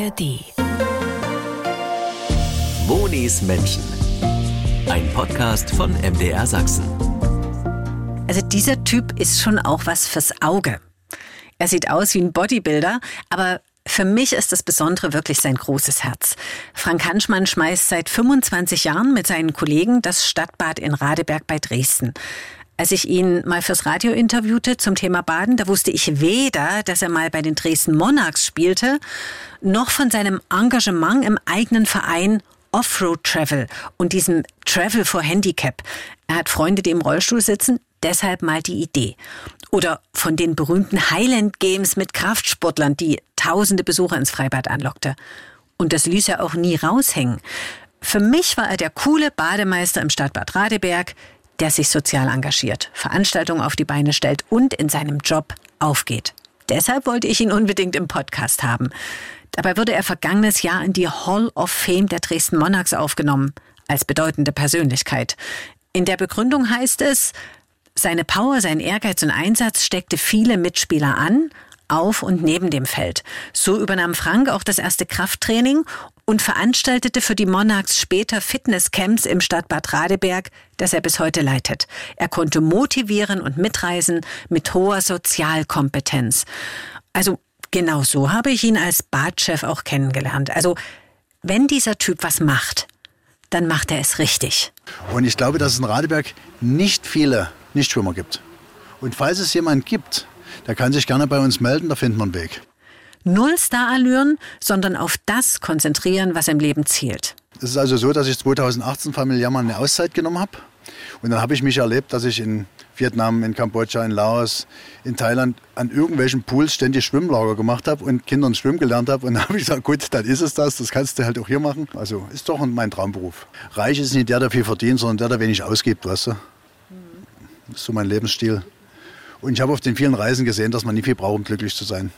ARD. Monis Menschen. Ein Podcast von MDR Sachsen. Also dieser Typ ist schon auch was fürs Auge. Er sieht aus wie ein Bodybuilder, aber für mich ist das Besondere wirklich sein großes Herz. Frank Hanschmann schmeißt seit 25 Jahren mit seinen Kollegen das Stadtbad in Radeberg bei Dresden. Als ich ihn mal fürs Radio interviewte zum Thema Baden, da wusste ich weder, dass er mal bei den Dresden Monarchs spielte, noch von seinem Engagement im eigenen Verein Offroad Travel und diesem Travel for Handicap. Er hat Freunde, die im Rollstuhl sitzen, deshalb mal die Idee. Oder von den berühmten Highland Games mit Kraftsportlern, die tausende Besucher ins Freibad anlockte. Und das ließ er auch nie raushängen. Für mich war er der coole Bademeister im Stadtbad Radeberg, der sich sozial engagiert, Veranstaltungen auf die Beine stellt und in seinem Job aufgeht. Deshalb wollte ich ihn unbedingt im Podcast haben. Dabei wurde er vergangenes Jahr in die Hall of Fame der Dresden Monarchs aufgenommen, als bedeutende Persönlichkeit. In der Begründung heißt es, seine Power, sein Ehrgeiz und Einsatz steckte viele Mitspieler an, auf und neben dem Feld. So übernahm Frank auch das erste Krafttraining und veranstaltete für die Monarchs später Fitnesscamps im Stadtbad Radeberg, das er bis heute leitet. Er konnte motivieren und mitreisen mit hoher Sozialkompetenz. Also genau so habe ich ihn als Badchef auch kennengelernt. Also wenn dieser Typ was macht, dann macht er es richtig. Und ich glaube, dass es in Radeberg nicht viele Nichtschwimmer gibt. Und falls es jemand gibt, der kann sich gerne bei uns melden, da finden wir einen Weg. Null Starallüren, sondern auf das konzentrieren, was im Leben zählt. Es ist also so, dass ich 2018 familiär mal eine Auszeit genommen habe. Und dann habe ich mich erlebt, dass ich in Vietnam, in Kambodscha, in Laos, in Thailand an irgendwelchen Pools ständig Schwimmlager gemacht habe und Kindern schwimmen gelernt habe. Und dann habe ich gesagt, gut, dann ist es das, das kannst du halt auch hier machen. Also ist doch mein Traumberuf. Reich ist nicht der, der viel verdient, sondern der, der wenig ausgibt, weißt du. Das ist so mein Lebensstil. Und ich habe auf den vielen Reisen gesehen, dass man nie viel braucht, um glücklich zu sein.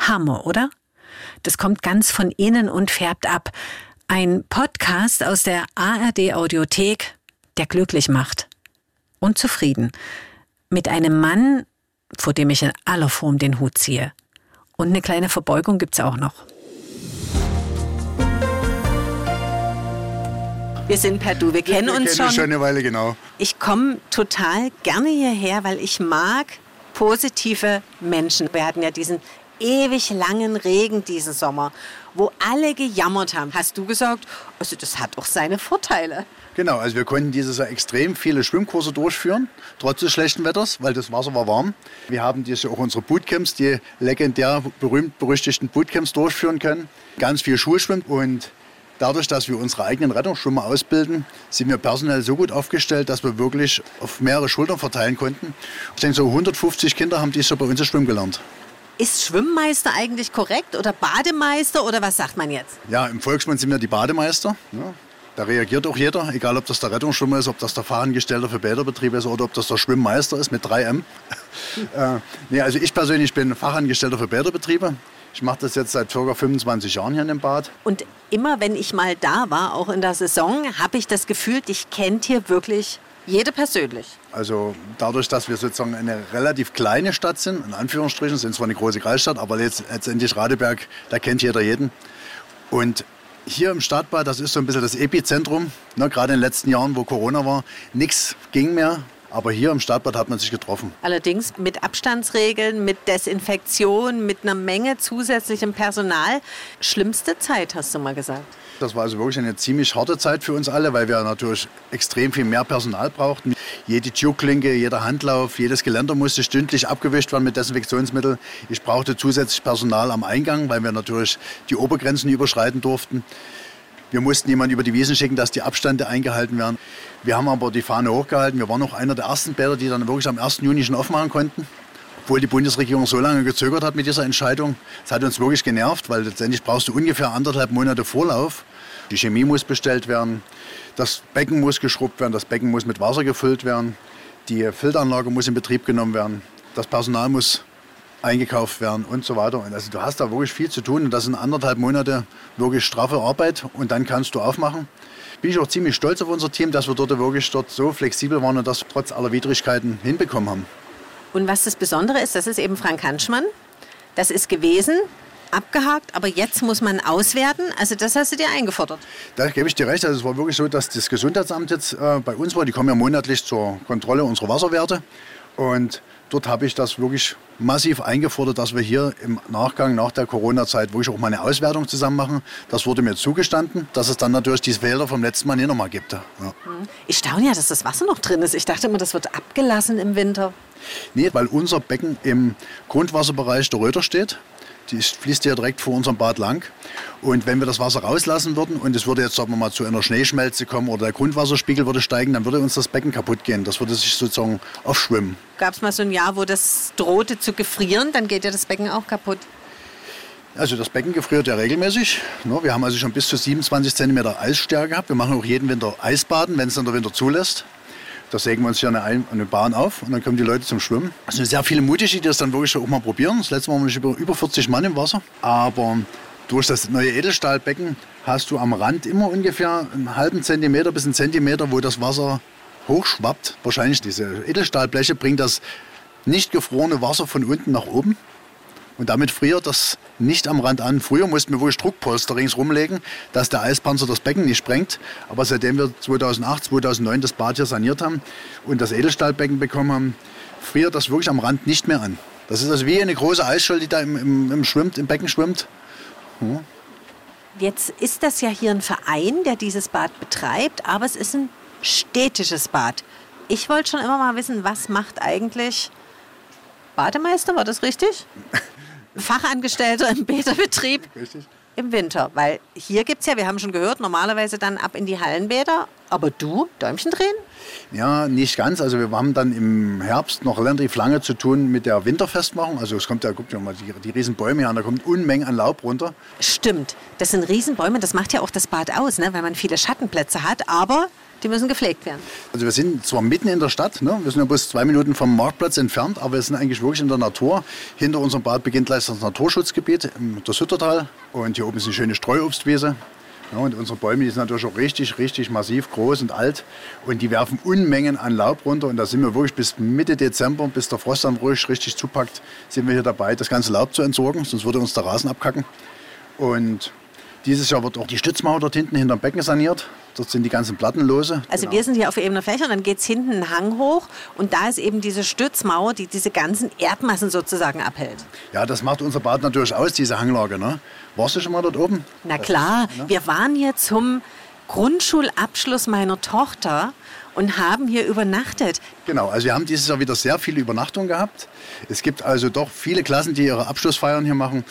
Hammer, oder? Das kommt ganz von innen und färbt ab. Ein Podcast aus der ARD Audiothek, der glücklich macht und zufrieden. Mit einem Mann, vor dem ich in aller Form den Hut ziehe. Und eine kleine Verbeugung gibt's auch noch. Wir sind per Du, wir kennen wir uns kennen schon. eine Weile, genau. Ich komme total gerne hierher, weil ich mag positive Menschen. Wir hatten ja diesen ewig langen Regen diesen Sommer, wo alle gejammert haben. Hast du gesagt, also das hat auch seine Vorteile. Genau, also wir konnten dieses Jahr extrem viele Schwimmkurse durchführen, trotz des schlechten Wetters, weil das Wasser war warm. Wir haben dieses Jahr auch unsere Bootcamps, die legendär berühmt-berüchtigten Bootcamps durchführen können. Ganz viel Schulschwimmen und Dadurch, dass wir unsere eigenen Rettungsschwimmer ausbilden, sind wir personell so gut aufgestellt, dass wir wirklich auf mehrere Schultern verteilen konnten. Ich denke, so 150 Kinder haben dies Jahr bei uns schwimmen gelernt. Ist Schwimmmeister eigentlich korrekt oder Bademeister oder was sagt man jetzt? Ja, im Volksmund sind wir die Bademeister. Ja. Da reagiert auch jeder, egal ob das der Rettungsschwimmer ist, ob das der Fachangestellte für Bäderbetriebe ist oder ob das der Schwimmmeister ist mit 3M. äh, nee, also ich persönlich bin Fachangestellter für Bäderbetriebe. Ich mache das jetzt seit ca. 25 Jahren hier in dem Bad. Und immer wenn ich mal da war, auch in der Saison, habe ich das Gefühl, dich kennt hier wirklich jede persönlich. Also dadurch, dass wir sozusagen eine relativ kleine Stadt sind, in Anführungsstrichen, sind zwar eine große Kreisstadt, aber letztendlich Radeberg, da kennt jeder jeden. Und hier im Stadtbad, das ist so ein bisschen das Epizentrum, ne, gerade in den letzten Jahren, wo Corona war, nichts ging mehr. Aber hier im Stadtbad hat man sich getroffen. Allerdings mit Abstandsregeln, mit Desinfektion, mit einer Menge zusätzlichem Personal. Schlimmste Zeit, hast du mal gesagt. Das war also wirklich eine ziemlich harte Zeit für uns alle, weil wir natürlich extrem viel mehr Personal brauchten. Jede Türklinke, jeder Handlauf, jedes Geländer musste stündlich abgewischt werden mit Desinfektionsmitteln. Ich brauchte zusätzlich Personal am Eingang, weil wir natürlich die Obergrenzen überschreiten durften. Wir mussten jemanden über die Wiesen schicken, dass die Abstände eingehalten werden. Wir haben aber die Fahne hochgehalten. Wir waren auch einer der ersten Bäder, die dann wirklich am 1. Juni schon aufmachen konnten. Obwohl die Bundesregierung so lange gezögert hat mit dieser Entscheidung. Das hat uns wirklich genervt, weil letztendlich brauchst du ungefähr anderthalb Monate Vorlauf. Die Chemie muss bestellt werden, das Becken muss geschrubbt werden, das Becken muss mit Wasser gefüllt werden, die Filteranlage muss in Betrieb genommen werden, das Personal muss eingekauft werden und so weiter. Und also du hast da wirklich viel zu tun und das sind anderthalb Monate wirklich straffe Arbeit und dann kannst du aufmachen. Bin ich auch ziemlich stolz auf unser Team, dass wir dort wirklich dort so flexibel waren und das trotz aller Widrigkeiten hinbekommen haben. Und was das Besondere ist, das ist eben Frank Hanschmann. Das ist gewesen abgehakt, aber jetzt muss man auswerten. Also das hast du dir eingefordert. Da gebe ich dir recht. Also es war wirklich so, dass das Gesundheitsamt jetzt äh, bei uns war. Die kommen ja monatlich zur Kontrolle unserer Wasserwerte. Und dort habe ich das wirklich massiv eingefordert, dass wir hier im Nachgang nach der Corona-Zeit wirklich auch mal eine Auswertung zusammen machen. Das wurde mir zugestanden, dass es dann natürlich diese Wälder vom letzten Mal nicht nochmal gibt. Ja. Ich staune ja, dass das Wasser noch drin ist. Ich dachte immer, das wird abgelassen im Winter. Nee, weil unser Becken im Grundwasserbereich der Röder steht. Die fließt ja direkt vor unserem Bad lang. Und wenn wir das Wasser rauslassen würden und es würde jetzt sagen wir mal zu einer Schneeschmelze kommen oder der Grundwasserspiegel würde steigen, dann würde uns das Becken kaputt gehen. Das würde sich sozusagen aufschwimmen. Gab es mal so ein Jahr, wo das drohte zu gefrieren, dann geht ja das Becken auch kaputt. Also das Becken gefriert ja regelmäßig. Ne, wir haben also schon bis zu 27 cm Eisstärke gehabt. Wir machen auch jeden Winter Eisbaden, wenn es dann der Winter zulässt. Da sägen wir uns hier eine, eine, Bahn auf und dann kommen die Leute zum Schwimmen. Es sind sehr viele Mutige, die das dann wirklich auch mal probieren. Das letzte Mal waren wir über 40 Mann im Wasser. Aber durch das neue Edelstahlbecken hast du am Rand immer ungefähr einen halben Zentimeter bis einen Zentimeter, wo das Wasser hochschwappt. Wahrscheinlich diese Edelstahlbleche bringt das nicht gefrorene Wasser von unten nach oben. Und damit friert das nicht am Rand an. Früher mussten wir wohl Druckpolster ringsrum legen, dass der Eispanzer das Becken nicht sprengt. Aber seitdem wir 2008, 2009 das Bad hier saniert haben und das Edelstahlbecken bekommen haben, friert das wirklich am Rand nicht mehr an. Das ist also wie eine große Eisscholle, die da im, im, im, schwimmt, im Becken schwimmt. Hm. Jetzt ist das ja hier ein Verein, der dieses Bad betreibt, aber es ist ein städtisches Bad. Ich wollte schon immer mal wissen, was macht eigentlich Bademeister, war das richtig? Fachangestellter im Bäderbetrieb Richtig. im Winter. Weil hier gibt es ja, wir haben schon gehört, normalerweise dann ab in die Hallenbäder. Aber du, Däumchen drehen? Ja, nicht ganz. Also wir haben dann im Herbst noch relativ lange zu tun mit der Winterfestmachung. Also es kommt ja, guckt ja mal die, die riesen Bäume an, da kommt Unmengen an Laub runter. Stimmt, das sind Riesenbäume, das macht ja auch das Bad aus, ne? weil man viele Schattenplätze hat. Aber die müssen gepflegt werden. Also wir sind zwar mitten in der Stadt, ne? wir sind ja bloß zwei Minuten vom Marktplatz entfernt, aber wir sind eigentlich wirklich in der Natur. Hinter unserem Bad beginnt gleich das Naturschutzgebiet, das Hüttertal. Und hier oben ist eine schöne Streuobstwiese. Ja, und unsere Bäume die sind natürlich auch richtig, richtig massiv groß und alt. Und die werfen Unmengen an Laub runter. Und da sind wir wirklich bis Mitte Dezember, bis der Frost dann ruhig richtig zupackt, sind wir hier dabei, das ganze Laub zu entsorgen. Sonst würde uns der Rasen abkacken. Und dieses Jahr wird auch die Stützmauer dort hinten hinterm Becken saniert. Dort sind die ganzen Platten lose. Also genau. wir sind hier auf ebener Fläche und dann geht es hinten einen Hang hoch und da ist eben diese Stützmauer, die diese ganzen Erdmassen sozusagen abhält. Ja, das macht unser Bad natürlich aus, diese Hanglage. Ne? Warst du schon mal dort oben? Na klar, ist, ne? wir waren hier zum Grundschulabschluss meiner Tochter und haben hier übernachtet. Genau, also wir haben dieses Jahr wieder sehr viele Übernachtungen gehabt. Es gibt also doch viele Klassen, die ihre Abschlussfeiern hier machen.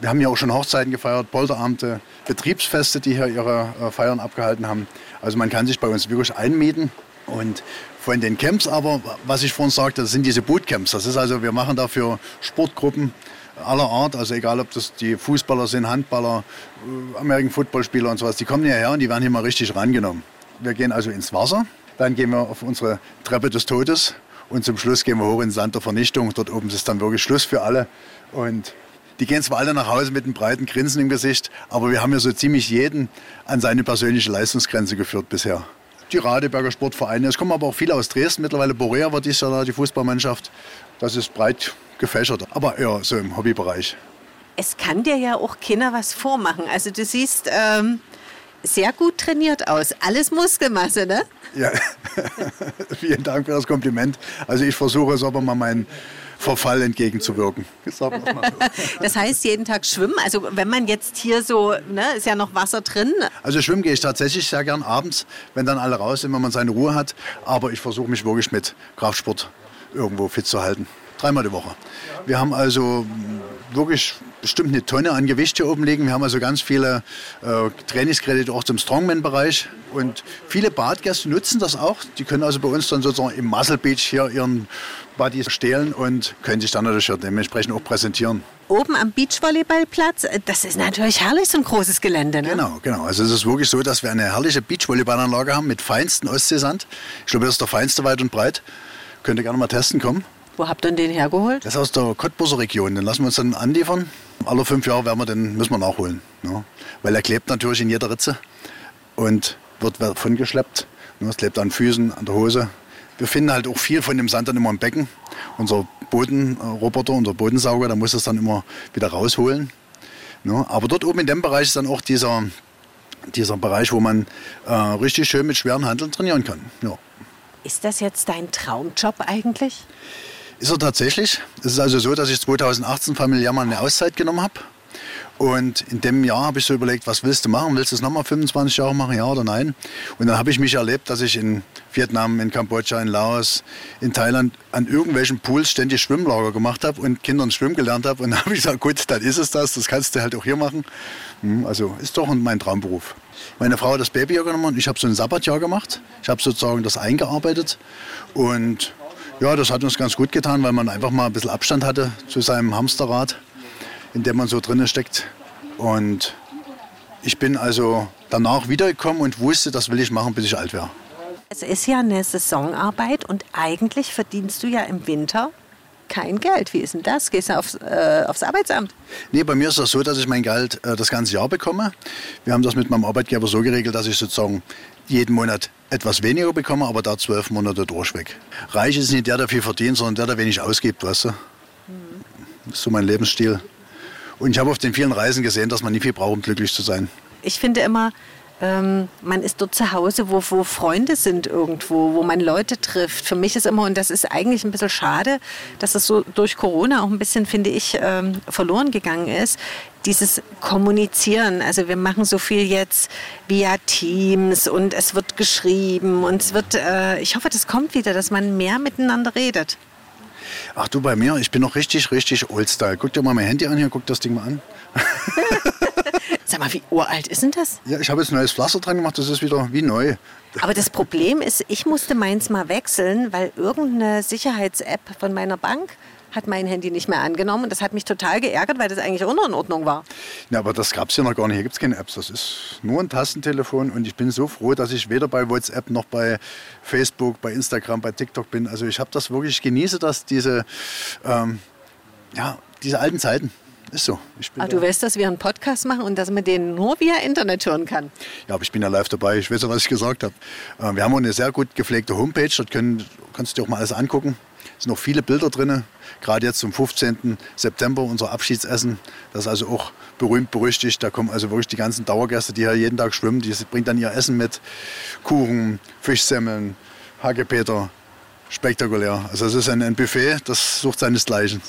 Wir haben ja auch schon Hochzeiten gefeiert, Polteramte, Betriebsfeste, die hier ihre äh, Feiern abgehalten haben. Also man kann sich bei uns wirklich einmieten. Und von den Camps aber, was ich vorhin sagte, das sind diese Bootcamps. Das ist also, wir machen dafür Sportgruppen aller Art, also egal ob das die Fußballer sind, Handballer, äh, American Footballspieler und sowas, die kommen hierher und die werden hier mal richtig rangenommen. Wir gehen also ins Wasser, dann gehen wir auf unsere Treppe des Todes und zum Schluss gehen wir hoch in den Sand der Vernichtung. Dort oben ist dann wirklich Schluss für alle. Und die gehen zwar alle nach Hause mit einem breiten Grinsen im Gesicht, aber wir haben ja so ziemlich jeden an seine persönliche Leistungsgrenze geführt bisher. Die Radeberger Sportvereine, es kommen aber auch viele aus Dresden. Mittlerweile Borea war dieses Jahr da, die Fußballmannschaft. Das ist breit gefächert, aber eher so im Hobbybereich. Es kann dir ja auch Kinder was vormachen. Also du siehst ähm, sehr gut trainiert aus. Alles Muskelmasse, ne? Ja, vielen Dank für das Kompliment. Also ich versuche es aber mal meinen Verfall entgegenzuwirken. Das heißt, jeden Tag schwimmen. Also wenn man jetzt hier so, ne, ist ja noch Wasser drin. Also schwimmen gehe ich tatsächlich sehr gern abends, wenn dann alle raus sind, wenn man seine Ruhe hat. Aber ich versuche mich wirklich mit Kraftsport irgendwo fit zu halten. Dreimal die Woche. Wir haben also wirklich bestimmt eine Tonne an Gewicht hier oben liegen. Wir haben also ganz viele äh, Trainingskredite auch zum Strongman-Bereich. Und viele Badgäste nutzen das auch. Die können also bei uns dann sozusagen im Muscle Beach hier ihren Body stehlen und können sich dann natürlich dementsprechend auch präsentieren. Oben am Beachvolleyballplatz, das ist natürlich herrlich, so ein großes Gelände. Ne? Genau, genau. Also es ist wirklich so, dass wir eine herrliche Beachvolleyballanlage haben mit feinsten Ostseesand. Ich glaube, das ist der feinste weit und breit. Könnt ihr gerne mal testen kommen. Wo habt ihr den hergeholt? Das ist aus der Cottbuser Region. Den lassen wir uns dann anliefern. Alle fünf Jahre werden wir den, müssen wir nachholen. Ja. Weil er klebt natürlich in jeder Ritze und wird davon geschleppt. Es klebt an Füßen, an der Hose. Wir finden halt auch viel von dem Sand dann immer im Becken. Unser Bodenroboter, unser Bodensauger, der muss das dann immer wieder rausholen. Ne? Aber dort oben in dem Bereich ist dann auch dieser, dieser Bereich, wo man äh, richtig schön mit schweren Handeln trainieren kann. Ja. Ist das jetzt dein Traumjob eigentlich? Ist er tatsächlich. Es ist also so, dass ich 2018 familiär mal eine Auszeit genommen habe. Und in dem Jahr habe ich so überlegt, was willst du machen? Willst du es nochmal 25 Jahre machen, ja oder nein? Und dann habe ich mich erlebt, dass ich in Vietnam, in Kambodscha, in Laos, in Thailand an irgendwelchen Pools ständig Schwimmlager gemacht habe und Kindern schwimmen gelernt habe. Und dann habe ich gesagt, gut, dann ist es das, das kannst du halt auch hier machen. Hm, also ist doch mein Traumberuf. Meine Frau hat das Babyjahr genommen und ich habe so ein Sabbatjahr gemacht. Ich habe sozusagen das eingearbeitet und ja, das hat uns ganz gut getan, weil man einfach mal ein bisschen Abstand hatte zu seinem Hamsterrad, in dem man so drinne steckt. Und ich bin also danach wiedergekommen und wusste, das will ich machen, bis ich alt wäre. Es ist ja eine Saisonarbeit und eigentlich verdienst du ja im Winter kein Geld. Wie ist denn das? Gehst du aufs, äh, aufs Arbeitsamt? Nee, bei mir ist das so, dass ich mein Geld äh, das ganze Jahr bekomme. Wir haben das mit meinem Arbeitgeber so geregelt, dass ich sozusagen jeden Monat etwas weniger bekomme, aber da zwölf Monate durchweg. Reich ist nicht der, der viel verdient, sondern der, der wenig ausgibt, weißt du? Das ist so mein Lebensstil. Und ich habe auf den vielen Reisen gesehen, dass man nie viel braucht, um glücklich zu sein. Ich finde immer, ähm, man ist dort zu Hause, wo, wo Freunde sind irgendwo, wo man Leute trifft. Für mich ist immer, und das ist eigentlich ein bisschen schade, dass es so durch Corona auch ein bisschen, finde ich, ähm, verloren gegangen ist, dieses Kommunizieren. Also wir machen so viel jetzt via Teams und es wird geschrieben und es wird, äh, ich hoffe, das kommt wieder, dass man mehr miteinander redet. Ach du, bei mir, ich bin noch richtig, richtig oldstyle. Guck dir mal mein Handy an hier, guck das Ding mal an. Sag mal, wie uralt ist denn das? Ja, ich habe jetzt ein neues Pflaster dran gemacht, das ist wieder wie neu. Aber das Problem ist, ich musste meins mal wechseln, weil irgendeine Sicherheits-App von meiner Bank hat mein Handy nicht mehr angenommen. Und das hat mich total geärgert, weil das eigentlich auch noch in Ordnung war. Ja, aber das gab es ja noch gar nicht. Hier gibt es keine Apps. Das ist nur ein Tastentelefon. Und ich bin so froh, dass ich weder bei WhatsApp noch bei Facebook, bei Instagram, bei TikTok bin. Also ich habe das wirklich, ich genieße das, diese, ähm, ja, diese alten Zeiten. Ist so. Ach, du weißt, dass wir einen Podcast machen und dass man den nur via Internet hören kann. Ja, aber ich bin ja live dabei. Ich weiß ja, was ich gesagt habe. Äh, wir haben auch eine sehr gut gepflegte Homepage. Dort können, kannst du dir auch mal alles angucken. Es sind noch viele Bilder drin. Gerade jetzt zum 15. September, unser Abschiedsessen. Das ist also auch berühmt berüchtigt. Da kommen also wirklich die ganzen Dauergäste, die hier jeden Tag schwimmen. Die bringen dann ihr Essen mit. Kuchen, Fischsemmeln, Hagepeter. Spektakulär. Also es ist ein, ein Buffet, das sucht seinesgleichen.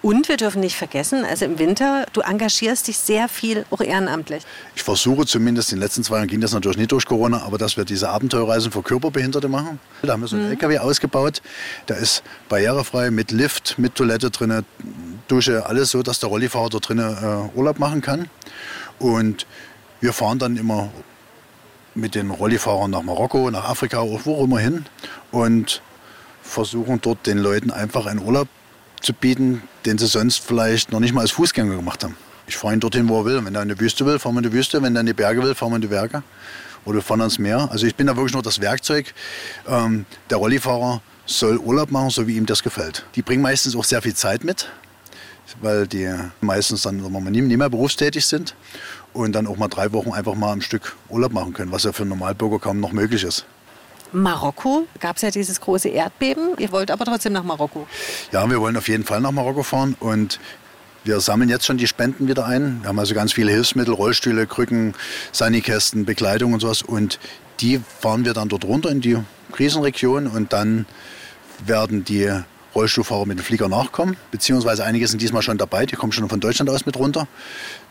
Und wir dürfen nicht vergessen, also im Winter, du engagierst dich sehr viel auch ehrenamtlich. Ich versuche zumindest, in den letzten zwei Jahren ging das natürlich nicht durch Corona, aber dass wir diese Abenteuerreisen für Körperbehinderte machen. Da haben wir so einen mhm. LKW ausgebaut, der ist barrierefrei mit Lift, mit Toilette drin, Dusche, alles so, dass der Rollifahrer dort drin äh, Urlaub machen kann. Und wir fahren dann immer mit den Rollifahrern nach Marokko, nach Afrika, wo auch immer hin und versuchen dort den Leuten einfach einen Urlaub zu bieten, den sie sonst vielleicht noch nicht mal als Fußgänger gemacht haben. Ich fahre ihn dorthin, wo er will. Wenn er in die Wüste will, fahren wir in die Wüste. Wenn er in die Berge will, fahren wir in die Berge. Oder fahren ans Meer. Also ich bin da wirklich nur das Werkzeug. Ähm, der Rollifahrer soll Urlaub machen, so wie ihm das gefällt. Die bringen meistens auch sehr viel Zeit mit, weil die meistens dann nie, nie mehr berufstätig sind und dann auch mal drei Wochen einfach mal ein Stück Urlaub machen können, was ja für einen Normalbürger kaum noch möglich ist. Marokko gab es ja dieses große Erdbeben. Ihr wollt aber trotzdem nach Marokko. Ja, wir wollen auf jeden Fall nach Marokko fahren und wir sammeln jetzt schon die Spenden wieder ein. Wir haben also ganz viele Hilfsmittel, Rollstühle, Krücken, Sanikästen, Bekleidung und sowas. Und die fahren wir dann dort runter in die Krisenregion und dann werden die Rollstuhlfahrer mit dem Flieger nachkommen. Beziehungsweise einige sind diesmal schon dabei, die kommen schon von Deutschland aus mit runter.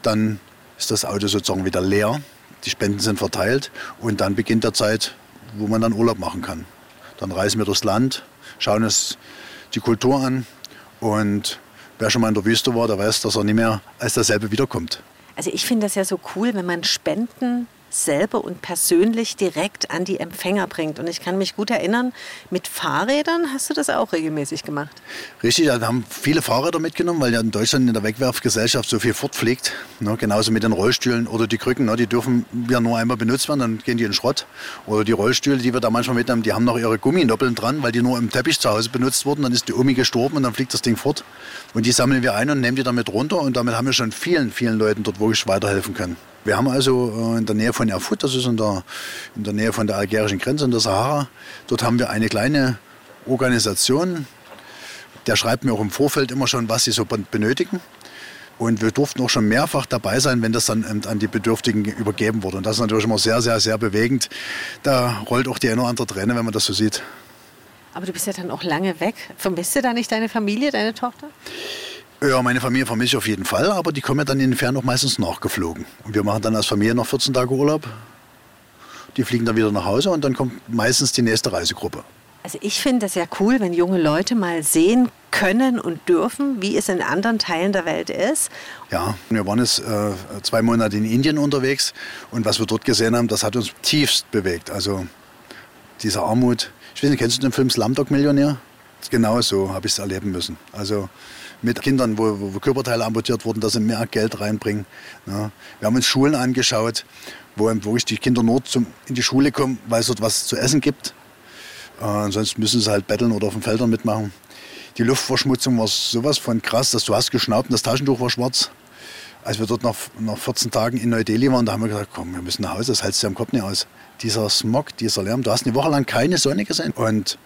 Dann ist das Auto sozusagen wieder leer. Die Spenden sind verteilt und dann beginnt der Zeit wo man dann Urlaub machen kann. Dann reisen wir durchs Land, schauen uns die Kultur an und wer schon mal in der Wüste war, der weiß, dass er nicht mehr als dasselbe wiederkommt. Also ich finde das ja so cool, wenn man Spenden selber und persönlich direkt an die Empfänger bringt. Und ich kann mich gut erinnern, mit Fahrrädern hast du das auch regelmäßig gemacht. Richtig, ja, wir haben viele Fahrräder mitgenommen, weil ja in Deutschland in der Wegwerfgesellschaft so viel fortfliegt. Ne, genauso mit den Rollstühlen oder die Krücken, ne, die dürfen ja nur einmal benutzt werden, dann gehen die in Schrott. Oder die Rollstühle, die wir da manchmal mitnehmen, die haben noch ihre Gumminoppeln dran, weil die nur im Teppich zu Hause benutzt wurden. Dann ist die Omi gestorben und dann fliegt das Ding fort. Und die sammeln wir ein und nehmen die damit runter und damit haben wir schon vielen, vielen Leuten dort wirklich weiterhelfen können. Wir haben also äh, in der Nähe von Erfurt, das ist in der, in der Nähe von der algerischen Grenze, in der Sahara, dort haben wir eine kleine Organisation. Der schreibt mir auch im Vorfeld immer schon, was sie so benötigen. Und wir durften auch schon mehrfach dabei sein, wenn das dann an die Bedürftigen übergeben wurde. Und das ist natürlich immer sehr, sehr, sehr bewegend. Da rollt auch die eine oder andere Träne, wenn man das so sieht. Aber du bist ja dann auch lange weg. Vermisst du da nicht deine Familie, deine Tochter? Ja, meine Familie vermisse ich auf jeden Fall, aber die kommen ja dann in den Ferien auch meistens nachgeflogen. Und wir machen dann als Familie noch 14 Tage Urlaub. Die fliegen dann wieder nach Hause und dann kommt meistens die nächste Reisegruppe. Also ich finde das ja cool, wenn junge Leute mal sehen können und dürfen, wie es in anderen Teilen der Welt ist. Ja, wir waren jetzt äh, zwei Monate in Indien unterwegs und was wir dort gesehen haben, das hat uns tiefst bewegt. Also diese Armut. Ich weiß nicht, kennst du den Film Slumdog Millionär? Genau so habe ich es erleben müssen. Also mit Kindern, wo, wo, Körperteile amputiert wurden, dass sie mehr Geld reinbringen. Ja. Wir haben uns Schulen angeschaut, wo, wo die Kinder nur zum, in die Schule kommen, weil es dort was zu essen gibt. Äh, ansonsten müssen sie halt betteln oder auf den Feldern mitmachen. Die Luftverschmutzung war sowas von krass, dass du hast geschnaubt und das Taschentuch war schwarz. Als wir dort nach, nach 14 Tagen in Neu-Delhi waren, da haben wir gesagt, komm, wir müssen nach Hause, das hältst du am Kopf nicht aus. Dieser Smog, dieser Lärm, du hast eine Woche lang keine Sonne gesehen. Und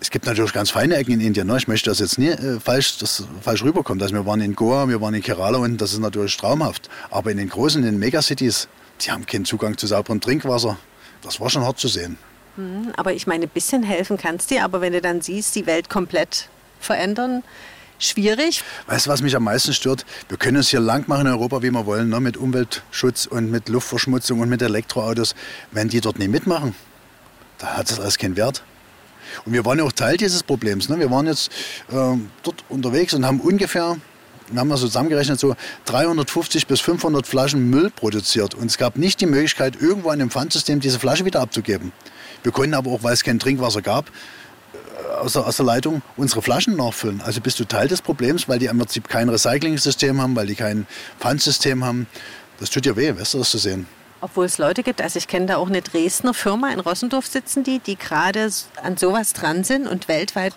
es gibt natürlich ganz feine Ecken in Indien. Ne? Ich möchte das jetzt nie äh, falsch, das falsch rüberkommen. Also wir waren in Goa, wir waren in Kerala und das ist natürlich traumhaft. Aber in den großen, in den Megacities, die haben keinen Zugang zu sauberem Trinkwasser. Das war schon hart zu sehen. Hm, aber ich meine, ein bisschen helfen kannst dir, aber wenn du dann siehst, die Welt komplett verändern, schwierig. Weißt du, was mich am meisten stört? Wir können es hier lang machen in Europa, wie wir wollen, ne? mit Umweltschutz und mit Luftverschmutzung und mit Elektroautos. Wenn die dort nicht mitmachen, da hat das alles keinen Wert. Und wir waren ja auch Teil dieses Problems. Ne? Wir waren jetzt äh, dort unterwegs und haben ungefähr, wir haben mal so zusammengerechnet, so 350 bis 500 Flaschen Müll produziert. Und es gab nicht die Möglichkeit, irgendwo in einem Pfandsystem diese Flasche wieder abzugeben. Wir konnten aber auch, weil es kein Trinkwasser gab, äh, aus der, aus der Leitung unsere Flaschen nachfüllen. Also bist du Teil des Problems, weil die im Prinzip kein Recycling-System haben, weil die kein Pfandsystem haben. Das tut dir weh, weißt du, das zu sehen. Obwohl es Leute gibt, also ich kenne da auch eine Dresdner Firma, in Rossendorf sitzen die, die gerade an sowas dran sind und weltweit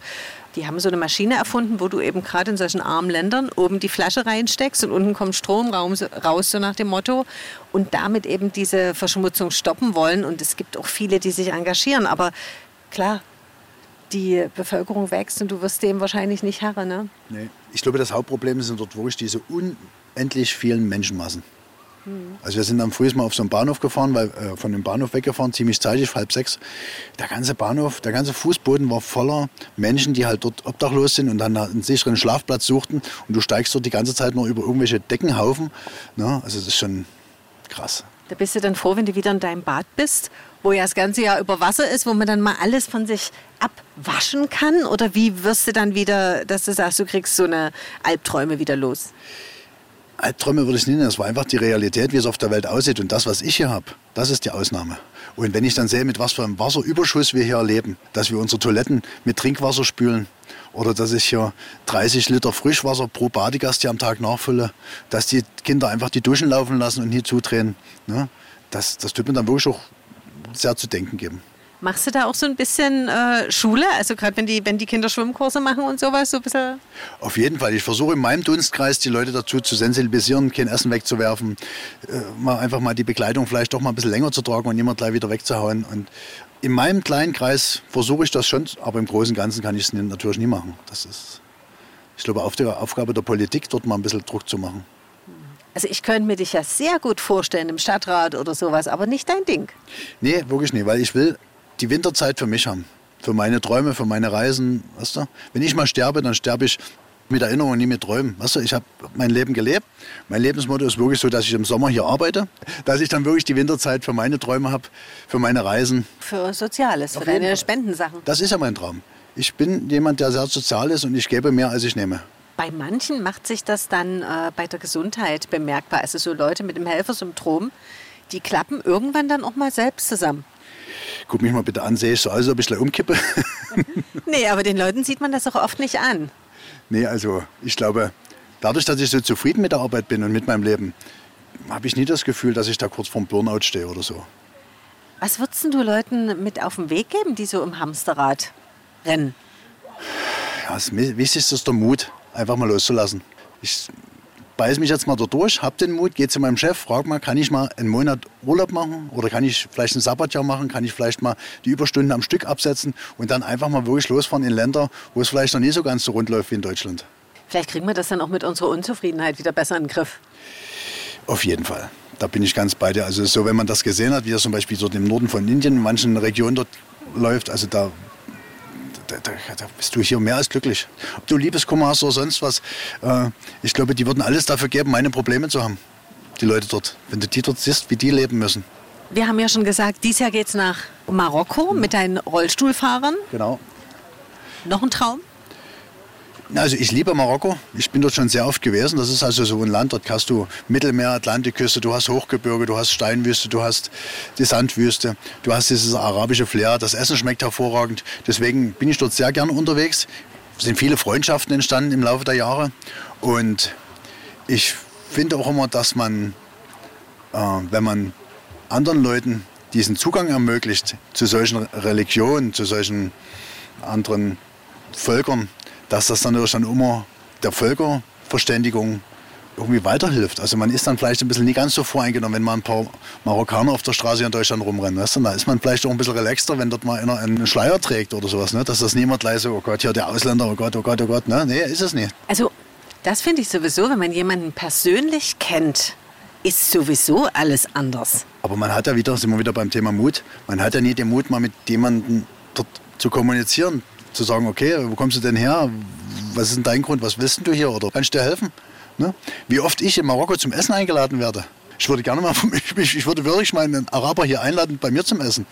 die haben so eine Maschine erfunden, wo du eben gerade in solchen armen Ländern oben die Flasche reinsteckst und unten kommt Strom raus, so nach dem Motto. Und damit eben diese Verschmutzung stoppen wollen. Und es gibt auch viele, die sich engagieren. Aber klar, die Bevölkerung wächst und du wirst dem wahrscheinlich nicht Herr. Ne? Nee. Ich glaube, das Hauptproblem sind dort wirklich diese unendlich vielen Menschenmassen. Also wir sind dann früh mal auf so einen Bahnhof gefahren, weil äh, von dem Bahnhof weggefahren, ziemlich zeitig, halb sechs. Der ganze Bahnhof, der ganze Fußboden war voller Menschen, die halt dort obdachlos sind und dann einen sicheren Schlafplatz suchten. Und du steigst dort die ganze Zeit nur über irgendwelche Deckenhaufen. Ne? Also das ist schon krass. Da bist du dann froh, wenn du wieder in deinem Bad bist, wo ja das ganze Jahr über Wasser ist, wo man dann mal alles von sich abwaschen kann? Oder wie wirst du dann wieder, dass du sagst, du kriegst so eine Albträume wieder los? Albträume würde ich nicht nennen, das war einfach die Realität, wie es auf der Welt aussieht. Und das, was ich hier habe, das ist die Ausnahme. Und wenn ich dann sehe, mit was für einem Wasserüberschuss wir hier erleben, dass wir unsere Toiletten mit Trinkwasser spülen oder dass ich hier 30 Liter Frischwasser pro Badegast hier am Tag nachfülle, dass die Kinder einfach die Duschen laufen lassen und nie zudrehen, ne? das, das tut mir dann wirklich auch sehr zu denken geben. Machst du da auch so ein bisschen äh, Schule? Also gerade wenn die, wenn die Kinder Schwimmkurse machen und sowas, so ein bisschen? Auf jeden Fall. Ich versuche in meinem Dunstkreis die Leute dazu zu sensibilisieren, kein Essen wegzuwerfen, äh, mal einfach mal die Begleitung vielleicht doch mal ein bisschen länger zu tragen und niemand gleich wieder wegzuhauen. Und in meinem kleinen Kreis versuche ich das schon, aber im Großen und Ganzen kann ich es natürlich nie machen. Das ist, ich glaube, auf der Aufgabe der Politik, dort mal ein bisschen Druck zu machen. Also ich könnte mir dich ja sehr gut vorstellen im Stadtrat oder sowas, aber nicht dein Ding. Nee, wirklich nicht, weil ich will die Winterzeit für mich haben. Für meine Träume, für meine Reisen. Weißt du? Wenn ich mal sterbe, dann sterbe ich mit Erinnerungen, nie mit Träumen. Weißt du, ich habe mein Leben gelebt. Mein Lebensmotto ist wirklich so, dass ich im Sommer hier arbeite, dass ich dann wirklich die Winterzeit für meine Träume habe, für meine Reisen. Für Soziales, Auf für deine Spendensachen. Das ist ja mein Traum. Ich bin jemand, der sehr sozial ist und ich gebe mehr, als ich nehme. Bei manchen macht sich das dann äh, bei der Gesundheit bemerkbar. Also so Leute mit dem Helfersyndrom, die klappen irgendwann dann auch mal selbst zusammen guck mich mal bitte an, sehe ich so aus, ob ich gleich umkippe? nee, aber den Leuten sieht man das auch oft nicht an. Nee, also ich glaube, dadurch, dass ich so zufrieden mit der Arbeit bin und mit meinem Leben, habe ich nie das Gefühl, dass ich da kurz vorm Burnout stehe oder so. Was würdest du Leuten mit auf den Weg geben, die so im Hamsterrad rennen? Ja, das Wichtigste ist der Mut, einfach mal loszulassen. Ich beiße mich jetzt mal da durch, habe den Mut, gehe zu meinem Chef, frage mal, kann ich mal einen Monat Urlaub machen oder kann ich vielleicht ein Sabbatjahr machen, kann ich vielleicht mal die Überstunden am Stück absetzen und dann einfach mal wirklich losfahren in Länder, wo es vielleicht noch nie so ganz so rund läuft wie in Deutschland. Vielleicht kriegen wir das dann auch mit unserer Unzufriedenheit wieder besser in den Griff. Auf jeden Fall. Da bin ich ganz bei dir. Also so, wenn man das gesehen hat, wie das zum Beispiel dort im Norden von Indien, in manchen Regionen dort läuft, also da, da, da, bist du hier mehr als glücklich. Ob du Liebeskummer hast oder sonst was, äh, ich glaube, die würden alles dafür geben, meine Probleme zu haben. Die Leute dort. Wenn du die dort siehst, wie die leben müssen. Wir haben ja schon gesagt, dieses Jahr geht es nach Marokko mit deinen Rollstuhlfahrern. Genau. Noch ein Traum? Also ich liebe Marokko. Ich bin dort schon sehr oft gewesen. Das ist also so ein Land, dort hast du Mittelmeer, Atlantikküste, du hast Hochgebirge, du hast Steinwüste, du hast die Sandwüste, du hast dieses arabische Flair. Das Essen schmeckt hervorragend. Deswegen bin ich dort sehr gern unterwegs. Es sind viele Freundschaften entstanden im Laufe der Jahre. Und ich finde auch immer, dass man, äh, wenn man anderen Leuten diesen Zugang ermöglicht zu solchen Religionen, zu solchen anderen Völkern, dass das dann natürlich dann immer der Völkerverständigung irgendwie weiterhilft. Also man ist dann vielleicht ein bisschen nie ganz so voreingenommen, wenn mal ein paar Marokkaner auf der Straße in Deutschland rumrennen. Weißt du? Da ist man vielleicht auch ein bisschen relaxter, wenn dort mal einer einen Schleier trägt oder sowas. Ne? Dass das niemand gleich so, oh Gott, hier der Ausländer, oh Gott, oh Gott, oh Gott. Ne? Nee, ist es nicht. Also das finde ich sowieso, wenn man jemanden persönlich kennt, ist sowieso alles anders. Aber man hat ja wieder, sind wir wieder beim Thema Mut, man hat ja nie den Mut, mal mit jemandem dort zu kommunizieren, zu sagen, okay, wo kommst du denn her? Was ist denn dein Grund? Was willst du hier? Oder kannst du dir helfen? Ne? Wie oft ich in Marokko zum Essen eingeladen werde. Ich würde gerne mal, ich, ich würde wirklich mal einen Araber hier einladen bei mir zum Essen.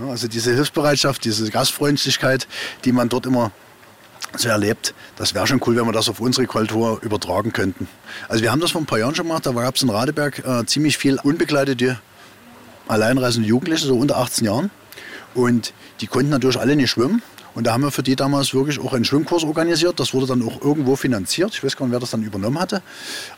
Ja, also diese Hilfsbereitschaft, diese Gastfreundlichkeit, die man dort immer so erlebt, das wäre schon cool, wenn wir das auf unsere Kultur übertragen könnten. Also wir haben das vor ein paar Jahren schon gemacht, da gab es in Radeberg äh, ziemlich viel unbegleitete, alleinreisende Jugendliche, so unter 18 Jahren. Und die konnten natürlich alle nicht schwimmen. Und da haben wir für die damals wirklich auch einen Schwimmkurs organisiert. Das wurde dann auch irgendwo finanziert. Ich weiß gar nicht, wer das dann übernommen hatte.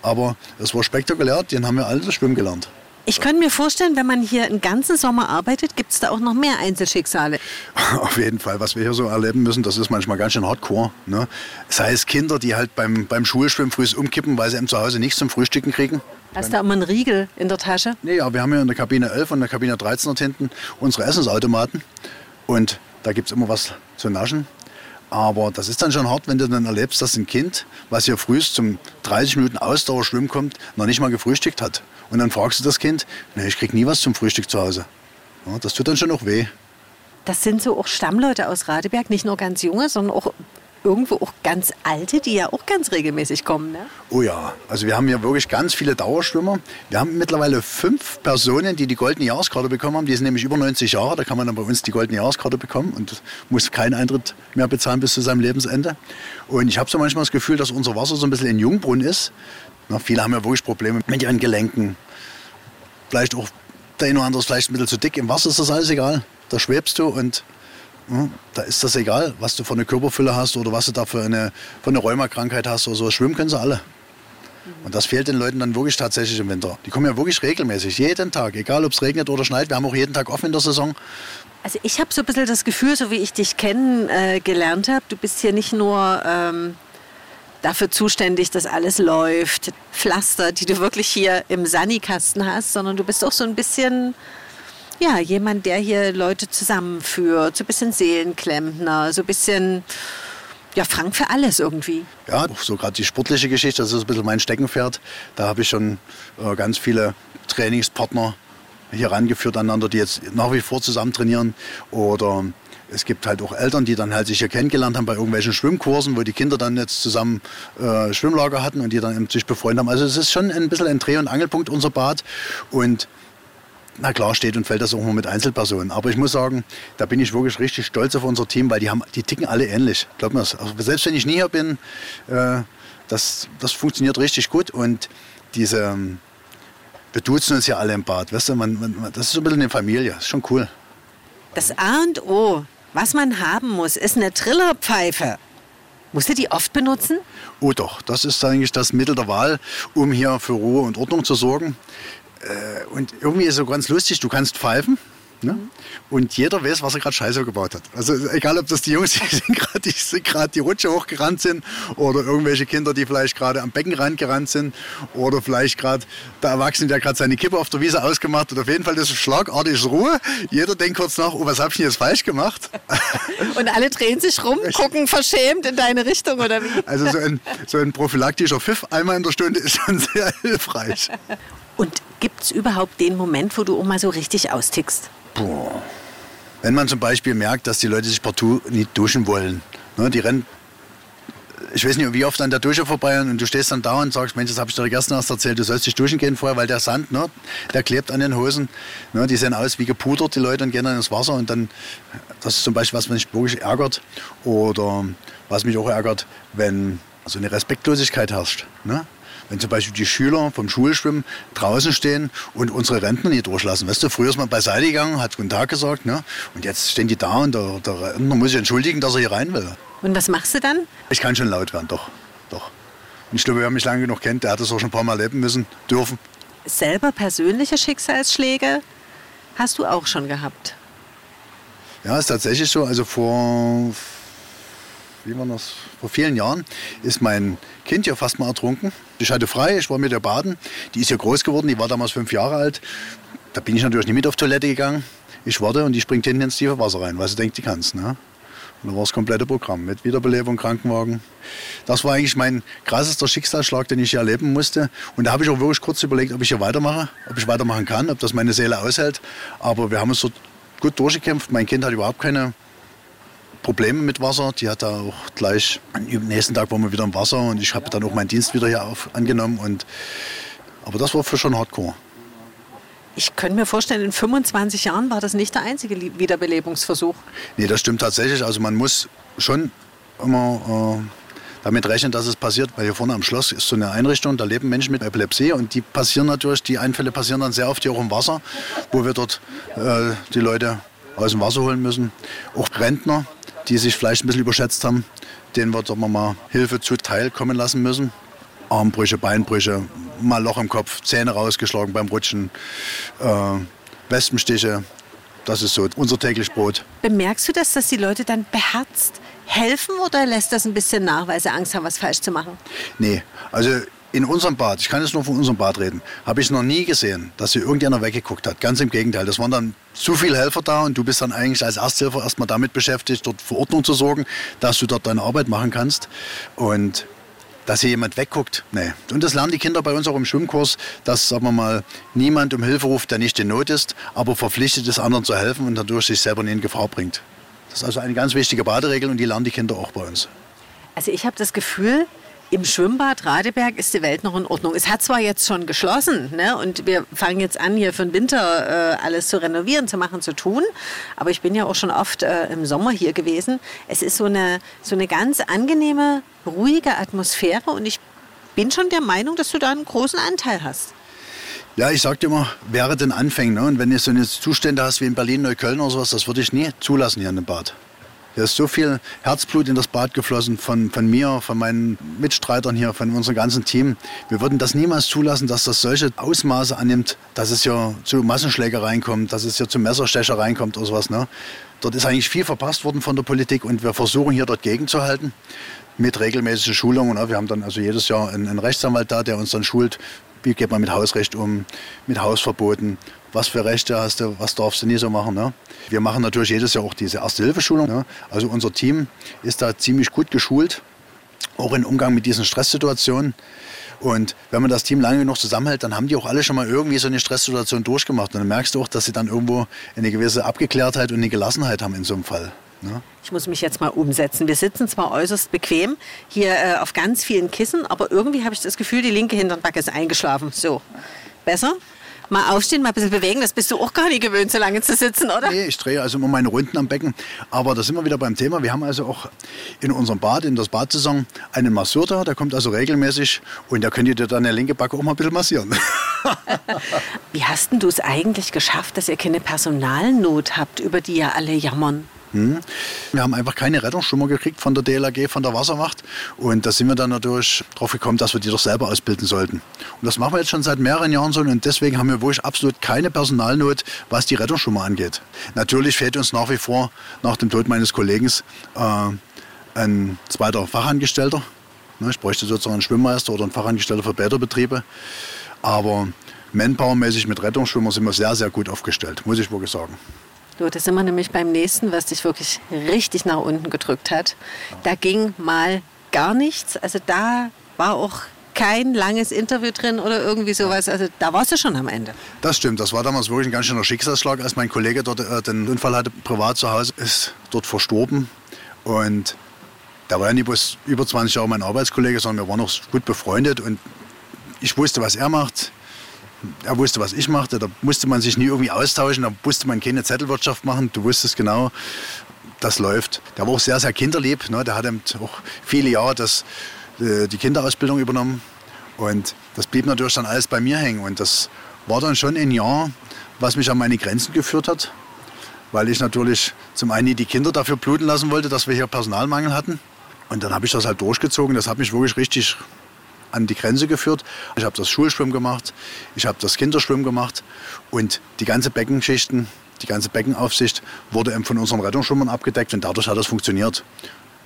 Aber es war spektakulär. Den haben wir alle das Schwimmen gelernt. Ich könnte mir vorstellen, wenn man hier einen ganzen Sommer arbeitet, gibt es da auch noch mehr Einzelschicksale. Auf jeden Fall. Was wir hier so erleben müssen, das ist manchmal ganz schön hardcore. Ne? Sei es Kinder, die halt beim, beim Schulschwimmen früh umkippen, weil sie im Zuhause nichts zum Frühstücken kriegen. Hast du da immer einen Riegel in der Tasche? Nee, ja, wir haben ja in der Kabine 11 und in der Kabine 13 dort hinten unsere Essensautomaten. Und da gibt es immer was zu naschen. Aber das ist dann schon hart, wenn du dann erlebst, dass ein Kind, was hier früh zum 30 Minuten Ausdauerschwimmen kommt, noch nicht mal gefrühstückt hat. Und dann fragst du das Kind, nee, ich krieg nie was zum Frühstück zu Hause. Ja, das tut dann schon auch weh. Das sind so auch Stammleute aus Radeberg, nicht nur ganz junge, sondern auch irgendwo auch ganz alte, die ja auch ganz regelmäßig kommen. Ne? Oh ja, also wir haben hier wirklich ganz viele Dauerschwimmer. Wir haben mittlerweile fünf Personen, die die goldene Jahreskarte bekommen haben. Die sind nämlich über 90 Jahre. Da kann man dann bei uns die goldene Jahreskarte bekommen und muss keinen Eintritt mehr bezahlen bis zu seinem Lebensende. Und ich habe so manchmal das Gefühl, dass unser Wasser so ein bisschen in Jungbrunnen ist. Na, viele haben ja wirklich Probleme mit ihren Gelenken. Vielleicht auch der eine oder andere ist vielleicht ein bisschen zu dick. Im Wasser ist das alles egal. Da schwebst du und da ist das egal, was du für eine Körperfülle hast oder was du da für eine, eine Rheumakrankheit hast oder so. Schwimmen können sie alle. Und das fehlt den Leuten dann wirklich tatsächlich im Winter. Die kommen ja wirklich regelmäßig, jeden Tag, egal ob es regnet oder schneit. Wir haben auch jeden Tag offen in der Saison. Also ich habe so ein bisschen das Gefühl, so wie ich dich kennengelernt äh, habe, du bist hier nicht nur ähm, dafür zuständig, dass alles läuft, Pflaster, die du wirklich hier im Sanikasten hast, sondern du bist auch so ein bisschen ja, jemand, der hier Leute zusammenführt, so ein bisschen Seelenklempner, so ein bisschen ja, Frank für alles irgendwie. Ja, so gerade die sportliche Geschichte, das ist ein bisschen mein Steckenpferd. Da habe ich schon äh, ganz viele Trainingspartner hier rangeführt aneinander, die jetzt nach wie vor zusammen trainieren. Oder es gibt halt auch Eltern, die dann halt sich hier kennengelernt haben bei irgendwelchen Schwimmkursen, wo die Kinder dann jetzt zusammen äh, Schwimmlager hatten und die dann sich befreundet haben. Also es ist schon ein bisschen ein Dreh- und Angelpunkt unser Bad. Und na klar steht und fällt das auch mal mit Einzelpersonen. Aber ich muss sagen, da bin ich wirklich richtig stolz auf unser Team, weil die, haben, die ticken alle ähnlich. Glaub mir das. Also selbst wenn ich nie hier bin, äh, das, das funktioniert richtig gut. Und diese, ähm, wir duzen uns ja alle im Bad. Weißt du, man, man, das ist so ein bisschen eine Familie. Das ist schon cool. Das A und O, was man haben muss, ist eine Trillerpfeife. Musst du die oft benutzen? Oh doch, das ist eigentlich das Mittel der Wahl, um hier für Ruhe und Ordnung zu sorgen. Äh, und irgendwie ist es so ganz lustig, du kannst pfeifen. Ne? Und jeder weiß, was er gerade Scheiße gebaut hat. Also egal, ob das die Jungs sind, gerade die, grad die Rutsche hochgerannt sind oder irgendwelche Kinder, die vielleicht gerade am Beckenrand gerannt sind oder vielleicht gerade der Erwachsene, der gerade seine Kippe auf der Wiese ausgemacht hat. Auf jeden Fall ist es schlagartig Ruhe. Jeder denkt kurz nach, oh, was habe ich denn jetzt falsch gemacht? Und alle drehen sich rum, gucken verschämt in deine Richtung oder wie? Also so ein, so ein prophylaktischer Pfiff einmal in der Stunde ist schon sehr hilfreich. Und gibt es überhaupt den Moment, wo du mal so richtig austickst? Boah. Wenn man zum Beispiel merkt, dass die Leute sich partout nicht duschen wollen. Ne, die rennen, ich weiß nicht, wie oft an der Dusche vorbei und du stehst dann da und sagst, Mensch, das habe ich dir gestern erst erzählt, du sollst dich duschen gehen vorher, weil der Sand, ne, der klebt an den Hosen. Ne, die sehen aus wie gepudert, die Leute, und gehen dann ins Wasser. Und dann, das ist zum Beispiel, was mich wirklich ärgert. Oder was mich auch ärgert, wenn so eine Respektlosigkeit herrscht. Ne? Wenn zum Beispiel die Schüler vom Schulschwimmen draußen stehen und unsere Rentner nicht durchlassen. Weißt du, früher ist man beiseite gegangen, hat Guten Tag gesagt, ne? und jetzt stehen die da und der, der Rentner muss sich entschuldigen, dass er hier rein will. Und was machst du dann? Ich kann schon laut werden, doch. doch. Und ich glaube, wer mich lange genug kennt, der hat das auch schon ein paar Mal erleben müssen, dürfen. Selber persönliche Schicksalsschläge hast du auch schon gehabt? Ja, ist tatsächlich so. Also vor wie war das, vor vielen Jahren ist mein Kind ja fast mal ertrunken. Ich hatte frei, ich war mit der baden. Die ist ja groß geworden, die war damals fünf Jahre alt. Da bin ich natürlich nicht mit auf Toilette gegangen. Ich warte und die springt hinten ins tiefe Wasser rein, weil sie denkt, die kann's. Ne? Und da war das komplette Programm mit Wiederbelebung, Krankenwagen. Das war eigentlich mein krassester Schicksalsschlag, den ich hier erleben musste. Und da habe ich auch wirklich kurz überlegt, ob ich hier weitermache, ob ich weitermachen kann, ob das meine Seele aushält. Aber wir haben uns so gut durchgekämpft. Mein Kind hat überhaupt keine Probleme mit Wasser. Die hat auch gleich, am nächsten Tag waren wir wieder im Wasser und ich habe dann auch meinen Dienst wieder hier auf, angenommen. Und, aber das war für schon hardcore. Ich könnte mir vorstellen, in 25 Jahren war das nicht der einzige Wiederbelebungsversuch. Nee, das stimmt tatsächlich. Also man muss schon immer äh, damit rechnen, dass es passiert. Weil hier vorne am Schloss ist so eine Einrichtung, da leben Menschen mit Epilepsie und die passieren natürlich, die Einfälle passieren dann sehr oft hier auch im Wasser, wo wir dort äh, die Leute aus dem Wasser holen müssen. Auch Rentner, die sich vielleicht ein bisschen überschätzt haben, denen wird wir mal Hilfe zuteil kommen lassen müssen. Armbrüche, Beinbrüche, mal Loch im Kopf, Zähne rausgeschlagen beim Rutschen, äh, Wespenstiche. Das ist so unser täglich Brot. Bemerkst du das, dass die Leute dann beherzt helfen oder lässt das ein bisschen nach, weil sie Angst haben, was falsch zu machen? Nee, also in unserem Bad, ich kann jetzt nur von unserem Bad reden, habe ich noch nie gesehen, dass hier irgendjemand weggeguckt hat. Ganz im Gegenteil. Das waren dann zu viele Helfer da und du bist dann eigentlich als Ersthelfer erstmal damit beschäftigt, dort für Ordnung zu sorgen, dass du dort deine Arbeit machen kannst. Und dass hier jemand wegguckt, nee. Und das lernen die Kinder bei uns auch im Schwimmkurs, dass, sagen wir mal, niemand um Hilfe ruft, der nicht in Not ist, aber verpflichtet ist, anderen zu helfen und dadurch sich selber nicht in Gefahr bringt. Das ist also eine ganz wichtige Baderegel und die lernen die Kinder auch bei uns. Also ich habe das Gefühl, im Schwimmbad Radeberg ist die Welt noch in Ordnung. Es hat zwar jetzt schon geschlossen ne? und wir fangen jetzt an, hier für den Winter äh, alles zu renovieren, zu machen, zu tun. Aber ich bin ja auch schon oft äh, im Sommer hier gewesen. Es ist so eine, so eine ganz angenehme, ruhige Atmosphäre und ich bin schon der Meinung, dass du da einen großen Anteil hast. Ja, ich sagte immer, wäre den Anfängen. Ne? Und wenn du so eine Zustände hast wie in Berlin, Neukölln oder sowas, das würde ich nie zulassen hier in dem Bad. Hier ist so viel Herzblut in das Bad geflossen von, von mir, von meinen Mitstreitern hier, von unserem ganzen Team. Wir würden das niemals zulassen, dass das solche Ausmaße annimmt, dass es hier zu Massenschlägereien kommt, dass es hier zu Messerstechereien kommt oder sowas. Ne? Dort ist eigentlich viel verpasst worden von der Politik und wir versuchen hier dort gegenzuhalten mit regelmäßigen Schulungen. Ne? Wir haben dann also jedes Jahr einen, einen Rechtsanwalt da, der uns dann schult, wie geht man mit Hausrecht um, mit Hausverboten, was für Rechte hast du, was darfst du nie so machen. Ne? Wir machen natürlich jedes Jahr auch diese Erste-Hilfe-Schulung. Ne? Also unser Team ist da ziemlich gut geschult, auch im Umgang mit diesen Stresssituationen. Und wenn man das Team lange genug zusammenhält, dann haben die auch alle schon mal irgendwie so eine Stresssituation durchgemacht. Und dann merkst du auch, dass sie dann irgendwo eine gewisse Abgeklärtheit und eine Gelassenheit haben in so einem Fall. Ne? Ich muss mich jetzt mal umsetzen. Wir sitzen zwar äußerst bequem hier äh, auf ganz vielen Kissen, aber irgendwie habe ich das Gefühl, die linke Hinternbacke ist eingeschlafen. So, besser? Mal aufstehen, mal ein bisschen bewegen, das bist du auch gar nicht gewöhnt, so lange zu sitzen, oder? Nee, ich drehe also immer meine Runden am Becken. Aber da sind wir wieder beim Thema. Wir haben also auch in unserem Bad, in der Badsaison, einen Masseur da, der kommt also regelmäßig und der könnte dir dann der linke Backe auch mal ein bisschen massieren. Wie hast denn du es eigentlich geschafft, dass ihr keine Personalnot habt, über die ja alle jammern? Hm. Wir haben einfach keine Rettungsschwimmer gekriegt von der DLAG, von der Wasserwacht. Und da sind wir dann natürlich drauf gekommen, dass wir die doch selber ausbilden sollten. Und das machen wir jetzt schon seit mehreren Jahren so. Und deswegen haben wir wirklich absolut keine Personalnot, was die Rettungsschwimmer angeht. Natürlich fehlt uns nach wie vor, nach dem Tod meines Kollegen, äh, ein zweiter Fachangestellter. Ne, ich bräuchte sozusagen einen Schwimmmeister oder einen Fachangestellter für Bäderbetriebe. Aber Manpowermäßig mit Rettungsschwimmer sind wir sehr, sehr gut aufgestellt, muss ich wirklich sagen. So, da sind wir nämlich beim nächsten, was dich wirklich richtig nach unten gedrückt hat. Da ging mal gar nichts. Also da war auch kein langes Interview drin oder irgendwie sowas. Also da warst du schon am Ende. Das stimmt. Das war damals wirklich ein ganz schöner Schicksalsschlag, als mein Kollege dort äh, den Unfall hatte, privat zu Hause, ist dort verstorben. Und da war ja nicht bloß über 20 Jahre mein Arbeitskollege, sondern wir waren noch gut befreundet. Und ich wusste, was er macht er wusste, was ich machte. Da musste man sich nie irgendwie austauschen. Da musste man keine Zettelwirtschaft machen. Du wusstest genau, das läuft. Der war auch sehr, sehr kinderlieb. Ne? Der hat auch viele Jahre das, äh, die Kinderausbildung übernommen. Und das blieb natürlich dann alles bei mir hängen. Und das war dann schon ein Jahr, was mich an meine Grenzen geführt hat. Weil ich natürlich zum einen die Kinder dafür bluten lassen wollte, dass wir hier Personalmangel hatten. Und dann habe ich das halt durchgezogen. Das hat mich wirklich richtig an die Grenze geführt. Ich habe das Schulschwimmen gemacht, ich habe das Kinderschwimmen gemacht und die ganze Beckenschichten, die ganze Beckenaufsicht wurde von unseren Rettungsschwimmern abgedeckt und dadurch hat das funktioniert.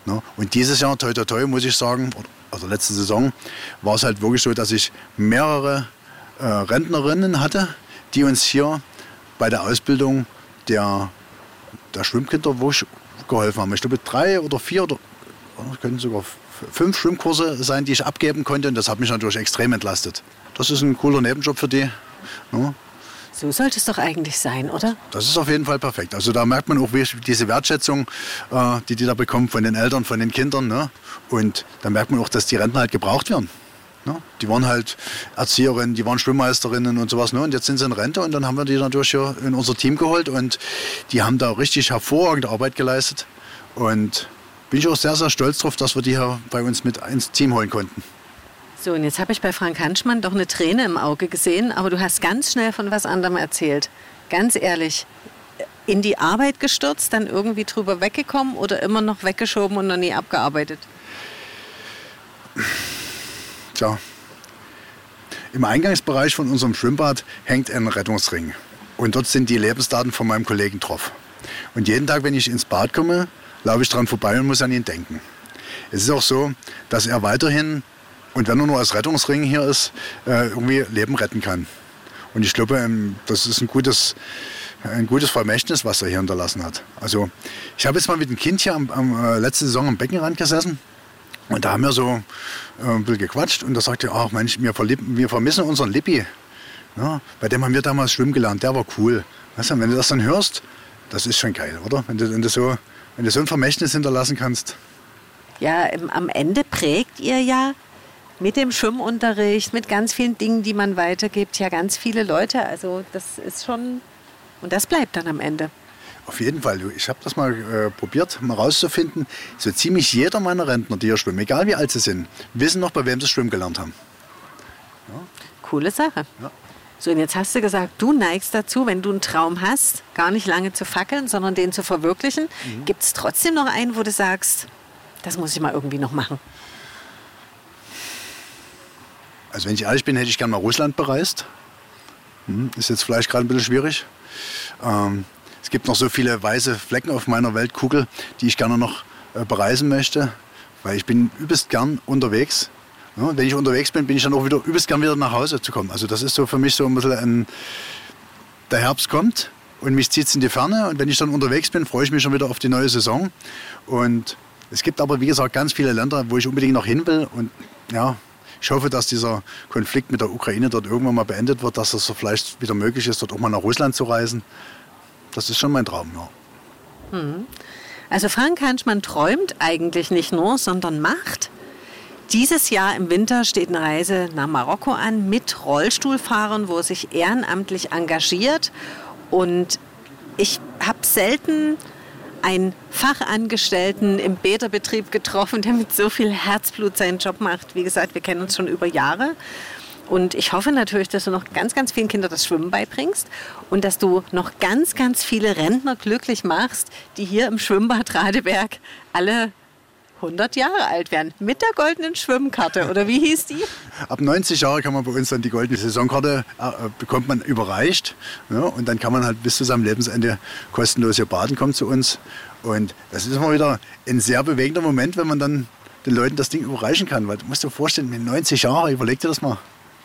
Ne? Und dieses Jahr, toi toi toi, muss ich sagen, also letzte Saison, war es halt wirklich so, dass ich mehrere äh, Rentnerinnen hatte, die uns hier bei der Ausbildung der, der Schwimmkinder geholfen haben. Ich glaube, drei oder vier oder können sogar fünf Schwimmkurse sein, die ich abgeben konnte. Und das hat mich natürlich extrem entlastet. Das ist ein cooler Nebenjob für die. Ne? So sollte es doch eigentlich sein, oder? Das ist auf jeden Fall perfekt. Also da merkt man auch diese Wertschätzung, äh, die die da bekommen von den Eltern, von den Kindern. Ne? Und da merkt man auch, dass die Rentner halt gebraucht werden. Ne? Die waren halt Erzieherinnen, die waren Schwimmmeisterinnen und sowas. Ne? Und jetzt sind sie in Rente und dann haben wir die natürlich hier in unser Team geholt und die haben da richtig hervorragende Arbeit geleistet. Und bin ich auch sehr, sehr stolz darauf, dass wir die hier bei uns mit ins Team holen konnten. So, und jetzt habe ich bei Frank Hanschmann doch eine Träne im Auge gesehen, aber du hast ganz schnell von was anderem erzählt. Ganz ehrlich, in die Arbeit gestürzt, dann irgendwie drüber weggekommen oder immer noch weggeschoben und noch nie abgearbeitet? Tja, im Eingangsbereich von unserem Schwimmbad hängt ein Rettungsring. Und dort sind die Lebensdaten von meinem Kollegen drauf. Und jeden Tag, wenn ich ins Bad komme, laufe ich dran vorbei und muss an ihn denken. Es ist auch so, dass er weiterhin, und wenn er nur als Rettungsring hier ist, äh, irgendwie Leben retten kann. Und ich glaube, ähm, das ist ein gutes, ein gutes Vermächtnis, was er hier hinterlassen hat. Also ich habe jetzt mal mit dem Kind hier am, am äh, letzte Saison am Beckenrand gesessen und da haben wir so äh, ein bisschen gequatscht und da sagte er, ach Mensch, wir, wir vermissen unseren Lippi. Ja, bei dem haben wir damals schwimmen gelernt, der war cool. Weißt du, wenn du das dann hörst, das ist schon geil, oder? Wenn du, wenn du so wenn du so ein Vermächtnis hinterlassen kannst. Ja, am Ende prägt ihr ja mit dem Schwimmunterricht, mit ganz vielen Dingen, die man weitergibt, ja ganz viele Leute. Also das ist schon, und das bleibt dann am Ende. Auf jeden Fall. Ich habe das mal äh, probiert, mal rauszufinden. So ziemlich jeder meiner Rentner, die hier schwimmen, egal wie alt sie sind, wissen noch, bei wem sie schwimmen gelernt haben. Ja. Coole Sache. Ja. So, und jetzt hast du gesagt, du neigst dazu, wenn du einen Traum hast, gar nicht lange zu fackeln, sondern den zu verwirklichen. Mhm. Gibt es trotzdem noch einen, wo du sagst, das muss ich mal irgendwie noch machen? Also wenn ich ehrlich bin, hätte ich gerne mal Russland bereist. Hm, ist jetzt vielleicht gerade ein bisschen schwierig. Ähm, es gibt noch so viele weiße Flecken auf meiner Weltkugel, die ich gerne noch äh, bereisen möchte, weil ich bin übelst gern unterwegs. Ja, wenn ich unterwegs bin, bin ich dann auch wieder übelst gern wieder nach Hause zu kommen. Also das ist so für mich so ein bisschen ein, der Herbst kommt und mich zieht es in die Ferne. Und wenn ich dann unterwegs bin, freue ich mich schon wieder auf die neue Saison. Und es gibt aber, wie gesagt, ganz viele Länder, wo ich unbedingt noch hin will. Und ja, ich hoffe, dass dieser Konflikt mit der Ukraine dort irgendwann mal beendet wird, dass es so vielleicht wieder möglich ist, dort auch mal nach Russland zu reisen. Das ist schon mein Traum, ja. Hm. Also Frank Hanschmann träumt eigentlich nicht nur, sondern macht. Dieses Jahr im Winter steht eine Reise nach Marokko an mit Rollstuhlfahrern, wo er sich ehrenamtlich engagiert. Und ich habe selten einen Fachangestellten im Bäderbetrieb getroffen, der mit so viel Herzblut seinen Job macht. Wie gesagt, wir kennen uns schon über Jahre. Und ich hoffe natürlich, dass du noch ganz, ganz vielen Kindern das Schwimmen beibringst und dass du noch ganz, ganz viele Rentner glücklich machst, die hier im Schwimmbad Radeberg alle 100 Jahre alt werden. Mit der goldenen Schwimmkarte, oder wie hieß die? Ab 90 Jahre kann man bei uns dann die goldene Saisonkarte, äh, bekommt man überreicht. Ja, und dann kann man halt bis zu seinem Lebensende kostenlos hier baden kommen zu uns. Und das ist immer wieder ein sehr bewegender Moment, wenn man dann den Leuten das Ding überreichen kann. Weil du musst dir vorstellen, mit 90 Jahren, überleg dir das mal.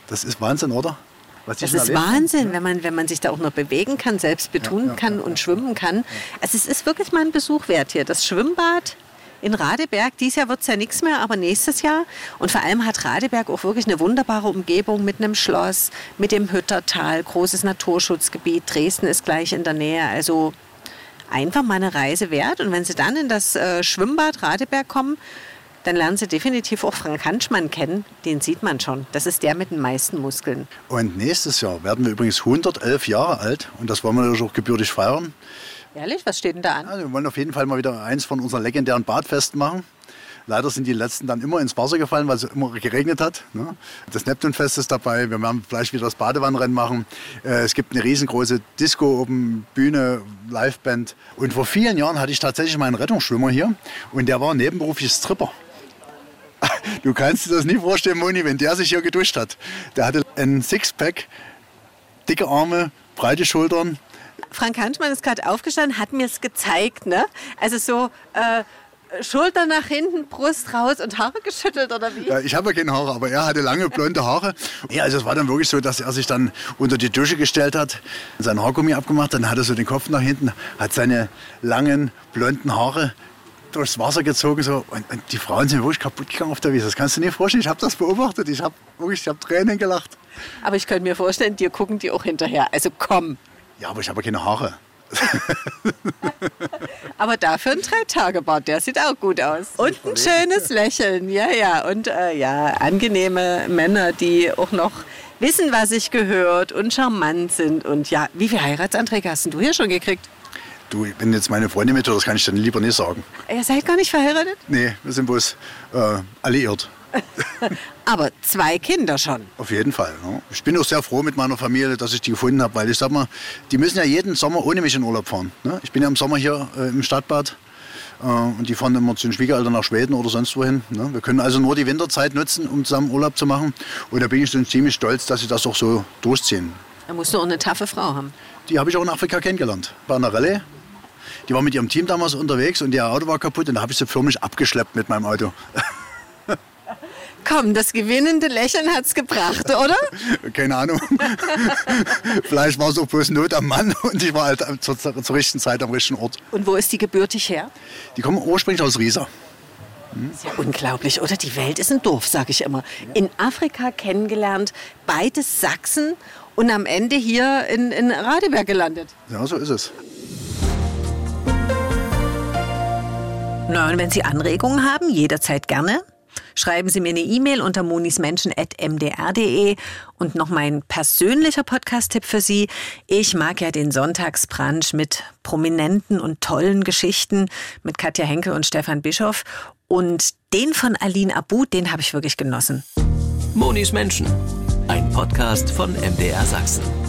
Das ist Wahnsinn, oder? das ist Wahnsinn, wenn man, wenn man sich da auch noch bewegen kann, selbst betonen ja, ja, kann und schwimmen kann. Also es ist wirklich mal ein Besuch wert hier. Das Schwimmbad in Radeberg. Dieses Jahr wird es ja nichts mehr, aber nächstes Jahr. Und vor allem hat Radeberg auch wirklich eine wunderbare Umgebung mit einem Schloss, mit dem Hüttertal, großes Naturschutzgebiet. Dresden ist gleich in der Nähe. Also einfach mal eine Reise wert. Und wenn Sie dann in das äh, Schwimmbad Radeberg kommen, dann lernen Sie definitiv auch Frank Hanschmann kennen. Den sieht man schon. Das ist der mit den meisten Muskeln. Und nächstes Jahr werden wir übrigens 111 Jahre alt. Und das wollen wir natürlich auch gebürtig feiern. Ehrlich? Was steht denn da an? Also wir wollen auf jeden Fall mal wieder eins von unseren legendären Badfesten machen. Leider sind die letzten dann immer ins Wasser gefallen, weil es immer geregnet hat. Ne? Das Neptunfest ist dabei. Wir werden vielleicht wieder das Badewannenrennen machen. Äh, es gibt eine riesengroße Disco oben, Bühne, Liveband. Und vor vielen Jahren hatte ich tatsächlich meinen Rettungsschwimmer hier. Und der war nebenberuflich Stripper. Du kannst dir das nie vorstellen, Moni, wenn der sich hier geduscht hat. Der hatte ein Sixpack, dicke Arme, breite Schultern Frank Hanschmann ist gerade aufgestanden, hat mir es gezeigt. Ne? Also so äh, Schulter nach hinten, Brust raus und Haare geschüttelt oder wie? Ja, ich habe ja keine Haare, aber er hatte lange blonde Haare. Ja, also es war dann wirklich so, dass er sich dann unter die Dusche gestellt hat, sein Haargummi abgemacht, dann hat er so den Kopf nach hinten, hat seine langen blonden Haare durchs Wasser gezogen so und, und die Frauen sind wirklich kaputt gegangen auf der Wiese. Das kannst du dir nicht vorstellen. Ich habe das beobachtet. Ich habe wirklich, ich habe Tränen gelacht. Aber ich könnte mir vorstellen, dir gucken die auch hinterher. Also komm. Ja, aber ich habe keine Haare. aber dafür ein Drei-Tage-Bart, der sieht auch gut aus. Und ein schönes Lächeln, ja, ja. Und äh, ja, angenehme Männer, die auch noch wissen, was sich gehört und charmant sind. Und ja, wie viele Heiratsanträge hast du hier schon gekriegt? Du, wenn jetzt meine Freundin mit das kann ich dann lieber nicht sagen. Ihr seid gar nicht verheiratet? Nee, wir sind bloß äh, alliiert. Aber zwei Kinder schon. Auf jeden Fall. Ne? Ich bin auch sehr froh mit meiner Familie, dass ich die gefunden habe, weil ich sag mal, die müssen ja jeden Sommer ohne mich in Urlaub fahren. Ne? Ich bin ja im Sommer hier äh, im Stadtbad äh, und die fahren immer zu den Schwiegereltern nach Schweden oder sonst wohin. Ne? Wir können also nur die Winterzeit nutzen, um zusammen Urlaub zu machen. Und da bin ich schon ziemlich stolz, dass sie das auch so durchziehen. Da musst du auch eine taffe Frau haben. Die habe ich auch in Afrika kennengelernt. Bei einer Rallye. Die war mit ihrem Team damals unterwegs und ihr Auto war kaputt und da habe ich sie förmlich abgeschleppt mit meinem Auto. Komm, das gewinnende Lächeln hat es gebracht, oder? Keine Ahnung. Vielleicht war es auch bloß Not am Mann und ich war halt zur, zur, richtigen Zeit am richtigen Ort. Und wo ist die gebürtig her? Die kommen ursprünglich aus Riesa. Hm? Ist ja unglaublich, oder? Die Welt ist ein Dorf, sage ich immer. In Afrika kennengelernt, beides Sachsen und am Ende hier in, in Radeberg gelandet. Ja, so ist es. Na, und wenn Sie Anregungen haben, jederzeit gerne. Schreiben Sie mir eine E-Mail unter monismenschen.mdr.de und noch mein persönlicher Podcast-Tipp für Sie. Ich mag ja den Sonntagsbrunch mit prominenten und tollen Geschichten mit Katja Henkel und Stefan Bischoff. Und den von Aline Abud, den habe ich wirklich genossen. Monis Menschen, ein Podcast von MDR Sachsen.